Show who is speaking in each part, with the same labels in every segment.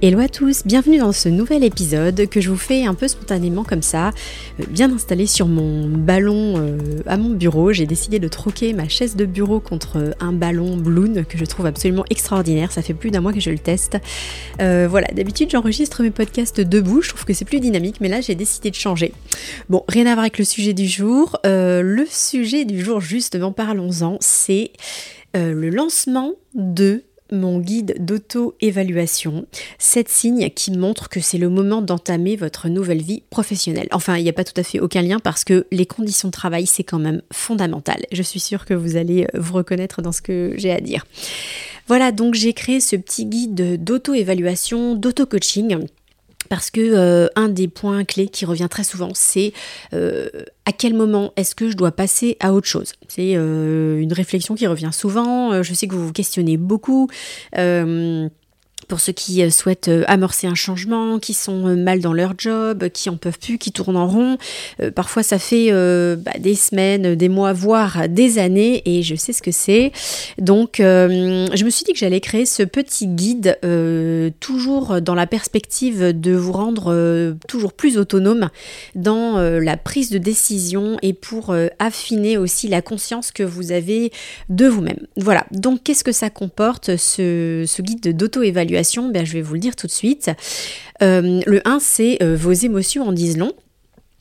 Speaker 1: Hello à tous, bienvenue dans ce nouvel épisode que je vous fais un peu spontanément comme ça, euh, bien installé sur mon ballon euh, à mon bureau. J'ai décidé de troquer ma chaise de bureau contre un ballon Bloon que je trouve absolument extraordinaire. Ça fait plus d'un mois que je le teste. Euh, voilà, d'habitude j'enregistre mes podcasts debout, je trouve que c'est plus dynamique, mais là j'ai décidé de changer. Bon, rien à voir avec le sujet du jour. le sujet du jour, justement, parlons-en, c'est le lancement de mon guide d'auto-évaluation, sept signes qui montrent que c'est le moment d'entamer votre nouvelle vie professionnelle. Enfin, il n'y a pas tout à fait aucun lien parce que les conditions de travail, c'est quand même fondamental. Je suis sûre que vous allez euh, vous reconnaître dans ce que j'ai à dire. Voilà, donc j'ai créé ce petit guide d'auto-évaluation, d'auto-coaching parce que euh, un des points clés qui revient très souvent, c'est euh, à quel moment est-ce que je dois passer à autre chose? C'est euh, une réflexion qui revient souvent. je sais que vous vous questionnez beaucoup pour ceux qui euh, souhaitent euh, amorcer un changement, qui sont euh, mal dans leur job, qui en peuvent plus, qui tournent en rond. parfois, ça fait bah, des semaines, des mois, voire des années, et je sais ce que c'est. Donc, je me suis dit que j'allais créer ce petit guide, toujours dans la perspective de vous rendre toujours plus autonome dans la prise de décision et pour affiner aussi la conscience que vous avez de vous-même. Voilà. Donc, qu'est-ce que ça comporte ce, ce guide d'auto-évaluation? Ben, je vais vous le dire tout de suite. Euh, le 1, c'est euh, vos émotions en disent long.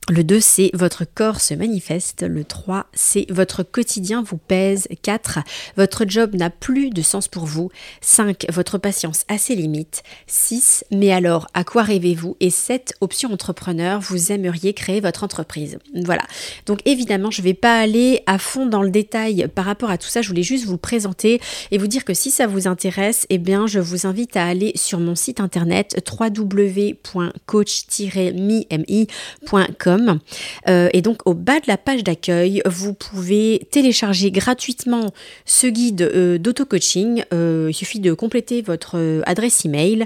Speaker 1: Le 2, c'est votre corps se manifeste. Le 3, c'est votre quotidien vous pèse. 4, votre job n'a plus de sens pour vous. 5, votre patience a ses limites. 6, mais alors à quoi rêvez-vous? Et 7, option entrepreneur, vous aimeriez créer votre entreprise. Voilà. Donc évidemment, je ne vais pas aller à fond dans le détail par rapport à tout ça. Je voulais juste vous présenter et vous dire que si ça vous intéresse, eh bien, je vous invite à aller sur mon site internet www.coach-mi.com euh, et donc au bas de la page d'accueil, vous pouvez télécharger gratuitement ce guide euh, d'auto-coaching. Euh, il suffit de compléter votre adresse email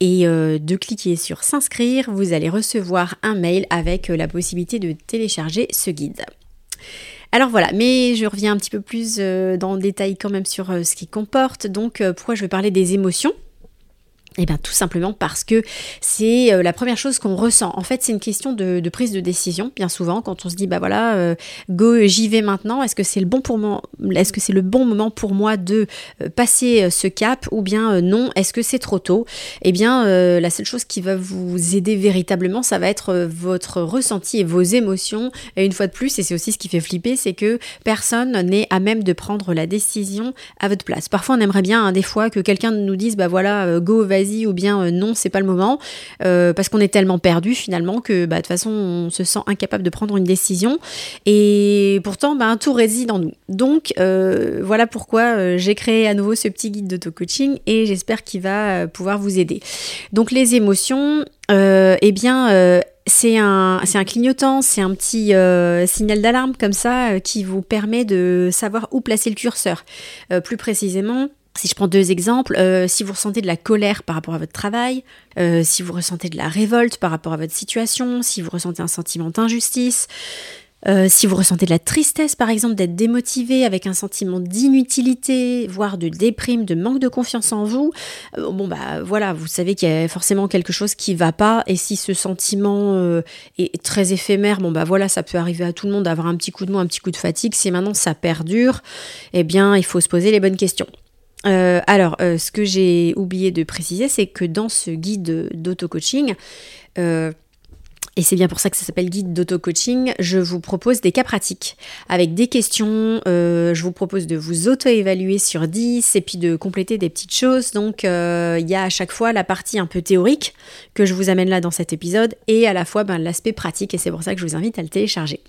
Speaker 1: et de cliquer sur s'inscrire. Vous allez recevoir un mail avec la possibilité de télécharger ce guide. Alors voilà, mais je reviens un petit peu plus dans le détail quand même sur ce qu'il comporte. Donc pourquoi je vais parler des émotions? Eh bien tout simplement parce que c'est euh, la première chose qu'on ressent. En fait, c'est une question de, prise de décision, bien souvent, quand on se dit, bah voilà, euh, go, j'y vais maintenant, est-ce que c'est le, bon pour moi, est-ce que c'est le bon moment pour moi de euh, passer ce cap ou bien non, est-ce que c'est trop tôt? Eh bien, la seule chose qui va vous aider véritablement, ça va être votre ressenti et vos émotions. Et une fois de plus, et c'est aussi ce qui fait flipper, c'est que personne n'est à même de prendre la décision à votre place. Parfois, on aimerait bien, hein, des fois, que quelqu'un nous dise, bah voilà, go, ou bien euh, non, c'est pas le moment, euh, parce qu'on est tellement perdu finalement que bah, de toute façon on se sent incapable de prendre une décision. Et pourtant, bah, tout réside en nous. Donc euh, voilà pourquoi j'ai créé à nouveau ce petit guide d'auto-coaching et j'espère qu'il va pouvoir vous aider. Donc les émotions, eh bien c'est un, un, clignotant, c'est un petit signal d'alarme comme ça qui vous permet de savoir où placer le curseur. plus précisément, si je prends deux exemples, euh, si vous ressentez de la colère par rapport à votre travail, euh, si vous ressentez de la révolte par rapport à votre situation, si vous ressentez un sentiment d'injustice, euh, si vous ressentez de la tristesse par exemple, d'être démotivé avec un sentiment d'inutilité, voire de déprime, de manque de confiance en vous, bon bah voilà, vous savez qu'il y a forcément quelque chose qui va pas et si ce sentiment est très éphémère, bon bah voilà, ça peut arriver à tout le monde d'avoir un petit coup de mou, un petit coup de fatigue, si maintenant ça perdure, eh bien il faut se poser les bonnes questions. Euh, alors, euh, ce que j'ai oublié de préciser, c'est que dans ce guide d'auto-coaching, euh, et c'est bien pour ça que ça s'appelle guide d'auto-coaching, je vous propose des cas pratiques avec des questions. je vous propose de vous auto-évaluer sur 10 et puis de compléter des petites choses. Donc, il y a à chaque fois la partie un peu théorique que je vous amène là dans cet épisode et à la fois ben, l'aspect pratique. Et c'est pour ça que je vous invite à le télécharger.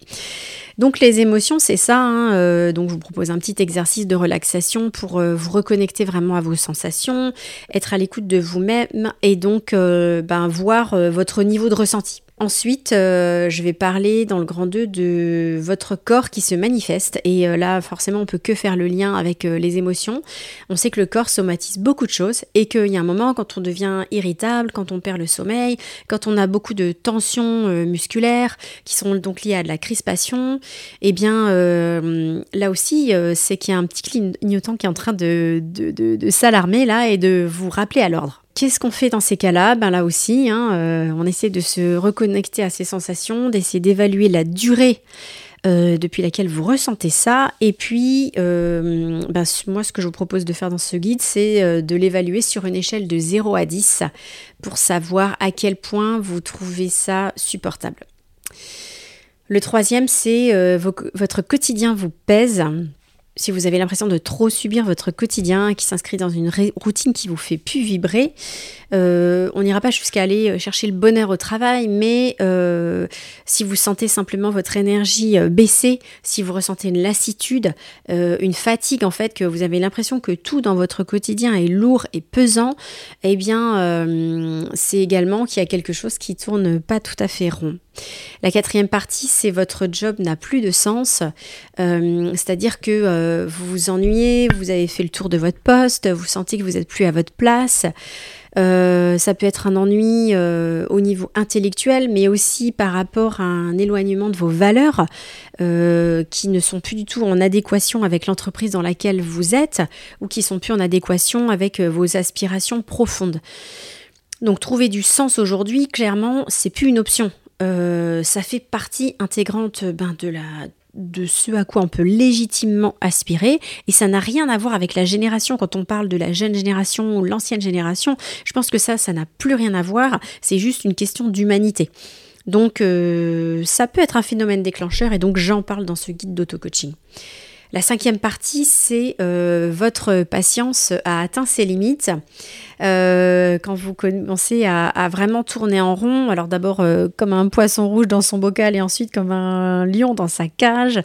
Speaker 1: Donc les émotions, c'est ça. Hein, euh, donc je vous propose un petit exercice de relaxation pour euh, vous reconnecter vraiment à vos sensations, être à l'écoute de vous-même et donc euh, ben, voir votre niveau de ressenti. Ensuite, euh, je vais parler dans le grand 2 de votre corps qui se manifeste. Et euh, là, forcément, on peut que faire le lien avec euh, les émotions. On sait que le corps somatise beaucoup de choses et qu'il y a un moment quand on devient irritable, quand on perd le sommeil, quand on a beaucoup de tensions musculaires qui sont donc liées à de la crispation, eh bien, là aussi, c'est qu'il y a un petit clignotant qui est en train de, de, de s'alarmer là et de vous rappeler à l'ordre. Qu'est-ce qu'on fait dans ces cas-là? Ben Là aussi, hein, euh, on essaie de se reconnecter à ces sensations, d'essayer d'évaluer la durée euh, depuis laquelle vous ressentez ça. Et puis, euh, ben, moi, ce que je vous propose de faire dans ce guide, c'est de l'évaluer sur une échelle de 0 à 10 pour savoir à quel point vous trouvez ça supportable. Le troisième, c'est votre quotidien vous pèse si vous avez l'impression de trop subir votre quotidien, qui s'inscrit dans une routine qui vous fait plus vibrer, euh, on n'ira pas jusqu'à aller euh, chercher le bonheur au travail, mais euh, si vous sentez simplement votre énergie baisser, si vous ressentez une lassitude, une fatigue en fait, que vous avez l'impression que tout dans votre quotidien est lourd et pesant, eh bien c'est également qu'il y a quelque chose qui tourne pas tout à fait rond. La quatrième partie, c'est votre job n'a plus de sens, c'est-à-dire que vous vous ennuyez, vous avez fait le tour de votre poste, vous sentez que vous n'êtes plus à votre place. Euh, ça peut être un ennui euh, au niveau intellectuel, mais aussi par rapport à un éloignement de vos valeurs euh, qui ne sont plus du tout en adéquation avec l'entreprise dans laquelle vous êtes ou qui sont plus en adéquation avec vos aspirations profondes. Donc trouver du sens aujourd'hui, clairement, c'est plus une option. ça fait partie intégrante ben, de la de ce à quoi on peut légitimement aspirer. Et ça n'a rien à voir avec la génération. Quand on parle de la jeune génération ou l'ancienne génération, je pense que ça, ça n'a plus rien à voir. C'est juste une question d'humanité. Donc euh, ça peut être un phénomène déclencheur et donc j'en parle dans ce guide d'auto-coaching. La cinquième partie, c'est euh, votre patience a atteint ses limites. Euh, quand vous commencez à, vraiment tourner en rond, alors d'abord euh, comme un poisson rouge dans son bocal et ensuite comme un lion dans sa cage,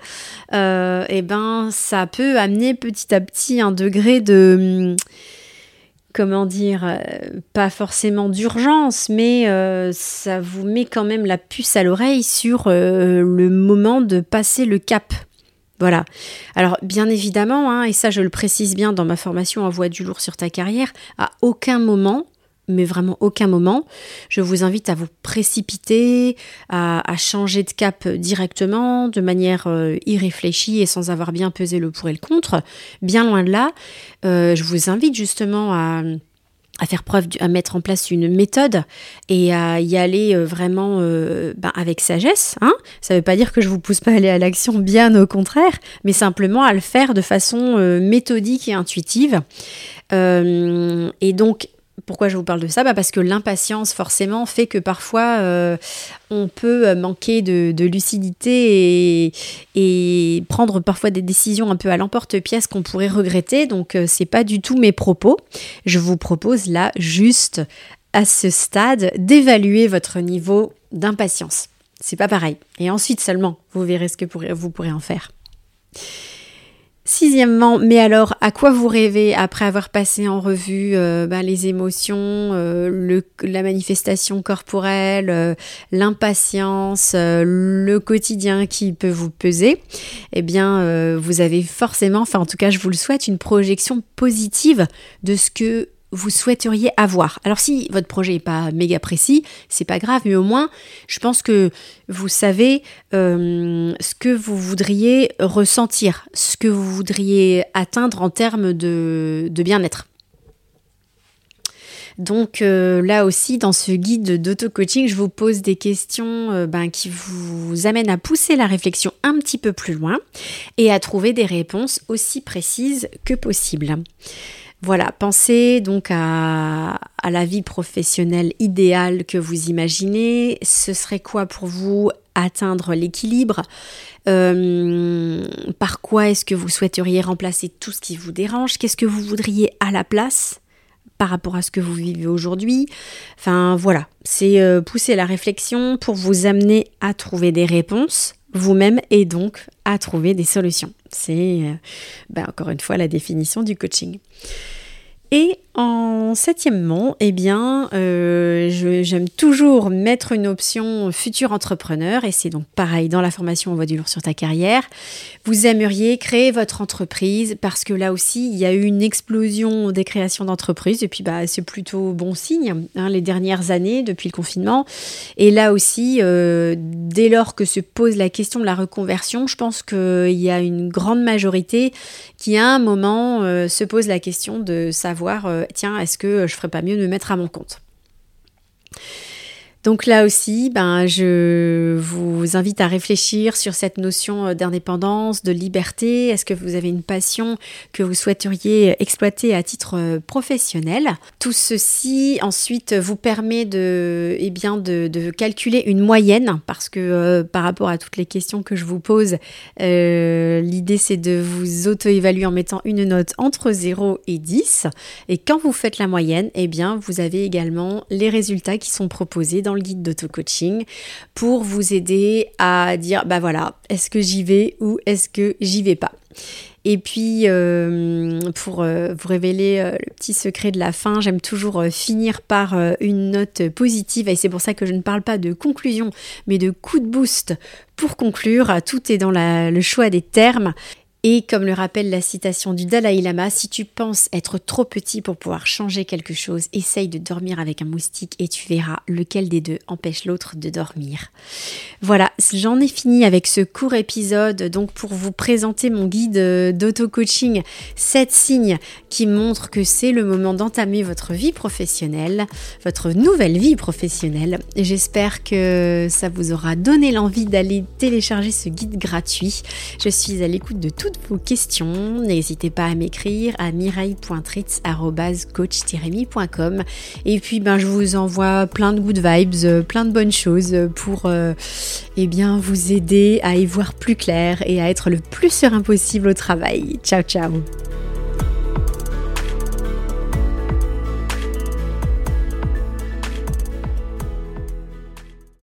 Speaker 1: eh ben ça peut amener petit à petit un degré de comment dire, pas forcément d'urgence, mais ça vous met quand même la puce à l'oreille sur le moment de passer le cap. Voilà. Alors bien évidemment, hein, et ça je le précise bien dans ma formation en voie du lourd sur ta carrière, à aucun moment, mais vraiment aucun moment, je vous invite à vous précipiter, à, changer de cap directement, de manière euh, irréfléchie et sans avoir bien pesé le pour et le contre. Bien loin de là, euh, je vous invite justement à à faire preuve, à mettre en place une méthode et à y aller euh, vraiment euh, ben, avec sagesse. Hein. Ça ne veut pas dire que je vous pousse pas à aller à l'action, bien au contraire, mais simplement à le faire de façon euh, méthodique et intuitive. et donc pourquoi je vous parle de ça? Bah Parce que l'impatience, forcément, fait que parfois, euh, on peut manquer de, lucidité et, prendre parfois des décisions un peu à l'emporte-pièce qu'on pourrait regretter. Donc, euh, c'est pas du tout mes propos. Je vous propose là, juste à ce stade, d'évaluer votre niveau d'impatience. C'est pas pareil. Et ensuite seulement, vous verrez ce que vous pourrez en faire. Sixièmement, mais alors à quoi vous rêvez après avoir passé en revue euh, ben, les émotions, euh, la manifestation corporelle, euh, l'impatience, le quotidien qui peut vous peser? Eh bien, vous avez forcément, enfin en tout cas je vous le souhaite, une projection positive de ce que vous souhaiteriez avoir. Alors si votre projet n'est pas méga précis, c'est pas grave, mais au moins, je pense que vous savez euh, ce que vous voudriez ressentir, ce que vous voudriez atteindre en termes de, bien-être. Donc euh, là aussi, dans ce guide d'auto-coaching, je vous pose des questions euh, ben, qui vous amènent à pousser la réflexion un petit peu plus loin et à trouver des réponses aussi précises que possible. Voilà, pensez donc à, la vie professionnelle idéale que vous imaginez. Ce serait quoi pour vous atteindre l'équilibre? Euh, Par quoi est-ce que vous souhaiteriez remplacer tout ce qui vous dérange? Qu'est-ce que vous voudriez à la place par rapport à ce que vous vivez aujourd'hui? Enfin voilà, c'est euh, pousser la réflexion pour vous amener à trouver des réponses vous-même et donc à trouver des solutions. C'est euh, ben, encore une fois la définition du coaching. Et en septièmement, eh bien, euh, j'aime toujours mettre une option futur entrepreneur, et c'est donc pareil dans la formation On voit du lourd sur ta carrière. Vous aimeriez créer votre entreprise parce que là aussi, il y a eu une explosion des créations d'entreprises, et puis bah, c'est plutôt bon signe hein, les dernières années depuis le confinement. Et là aussi, euh, dès lors que se pose la question de la reconversion, je pense qu'il y a une grande majorité qui à un moment euh, se pose la question de savoir, tiens, est-ce que je ferais pas mieux de me mettre à mon compte donc là aussi, ben, je vous invite à réfléchir sur cette notion euh, d'indépendance, de liberté. Est-ce que vous avez une passion que vous souhaiteriez exploiter à titre euh, professionnel? Tout ceci ensuite vous permet de, eh bien, de, calculer une moyenne parce que euh, par rapport à toutes les questions que je vous pose, l'idée c'est de vous auto-évaluer en mettant une note entre 0 et 10. Et quand vous faites la moyenne, eh bien, vous avez également les résultats qui sont proposés dans guide d'auto-coaching pour vous aider à dire bah voilà, est-ce que j'y vais ou est-ce que j'y vais pas? Et puis, euh, pour euh, vous révéler euh, le petit secret de la fin, j'aime toujours finir par une note positive. Et c'est pour ça que je ne parle pas de conclusion, mais de coup de boost pour conclure. Tout est dans le choix des termes. Et comme le rappelle la citation du Dalai Lama, si tu penses être trop petit pour pouvoir changer quelque chose, essaye de dormir avec un moustique et tu verras lequel des deux empêche l'autre de dormir. Voilà, j'en ai fini avec ce court épisode donc pour vous présenter mon guide euh, d'auto-coaching 7 signes qui montrent que c'est le moment d'entamer votre vie professionnelle, votre nouvelle vie professionnelle. J'espère que ça vous aura donné l'envie d'aller télécharger ce guide gratuit. Je suis à l'écoute de toutes vos questions. N'hésitez pas à m'écrire à mireille.tritz.coach-mi.com et puis ben, je vous envoie plein de good vibes, euh, plein de bonnes choses pour euh, eh bien, vous aider à y voir plus clair et à être le plus serein possible au travail. Ciao ciao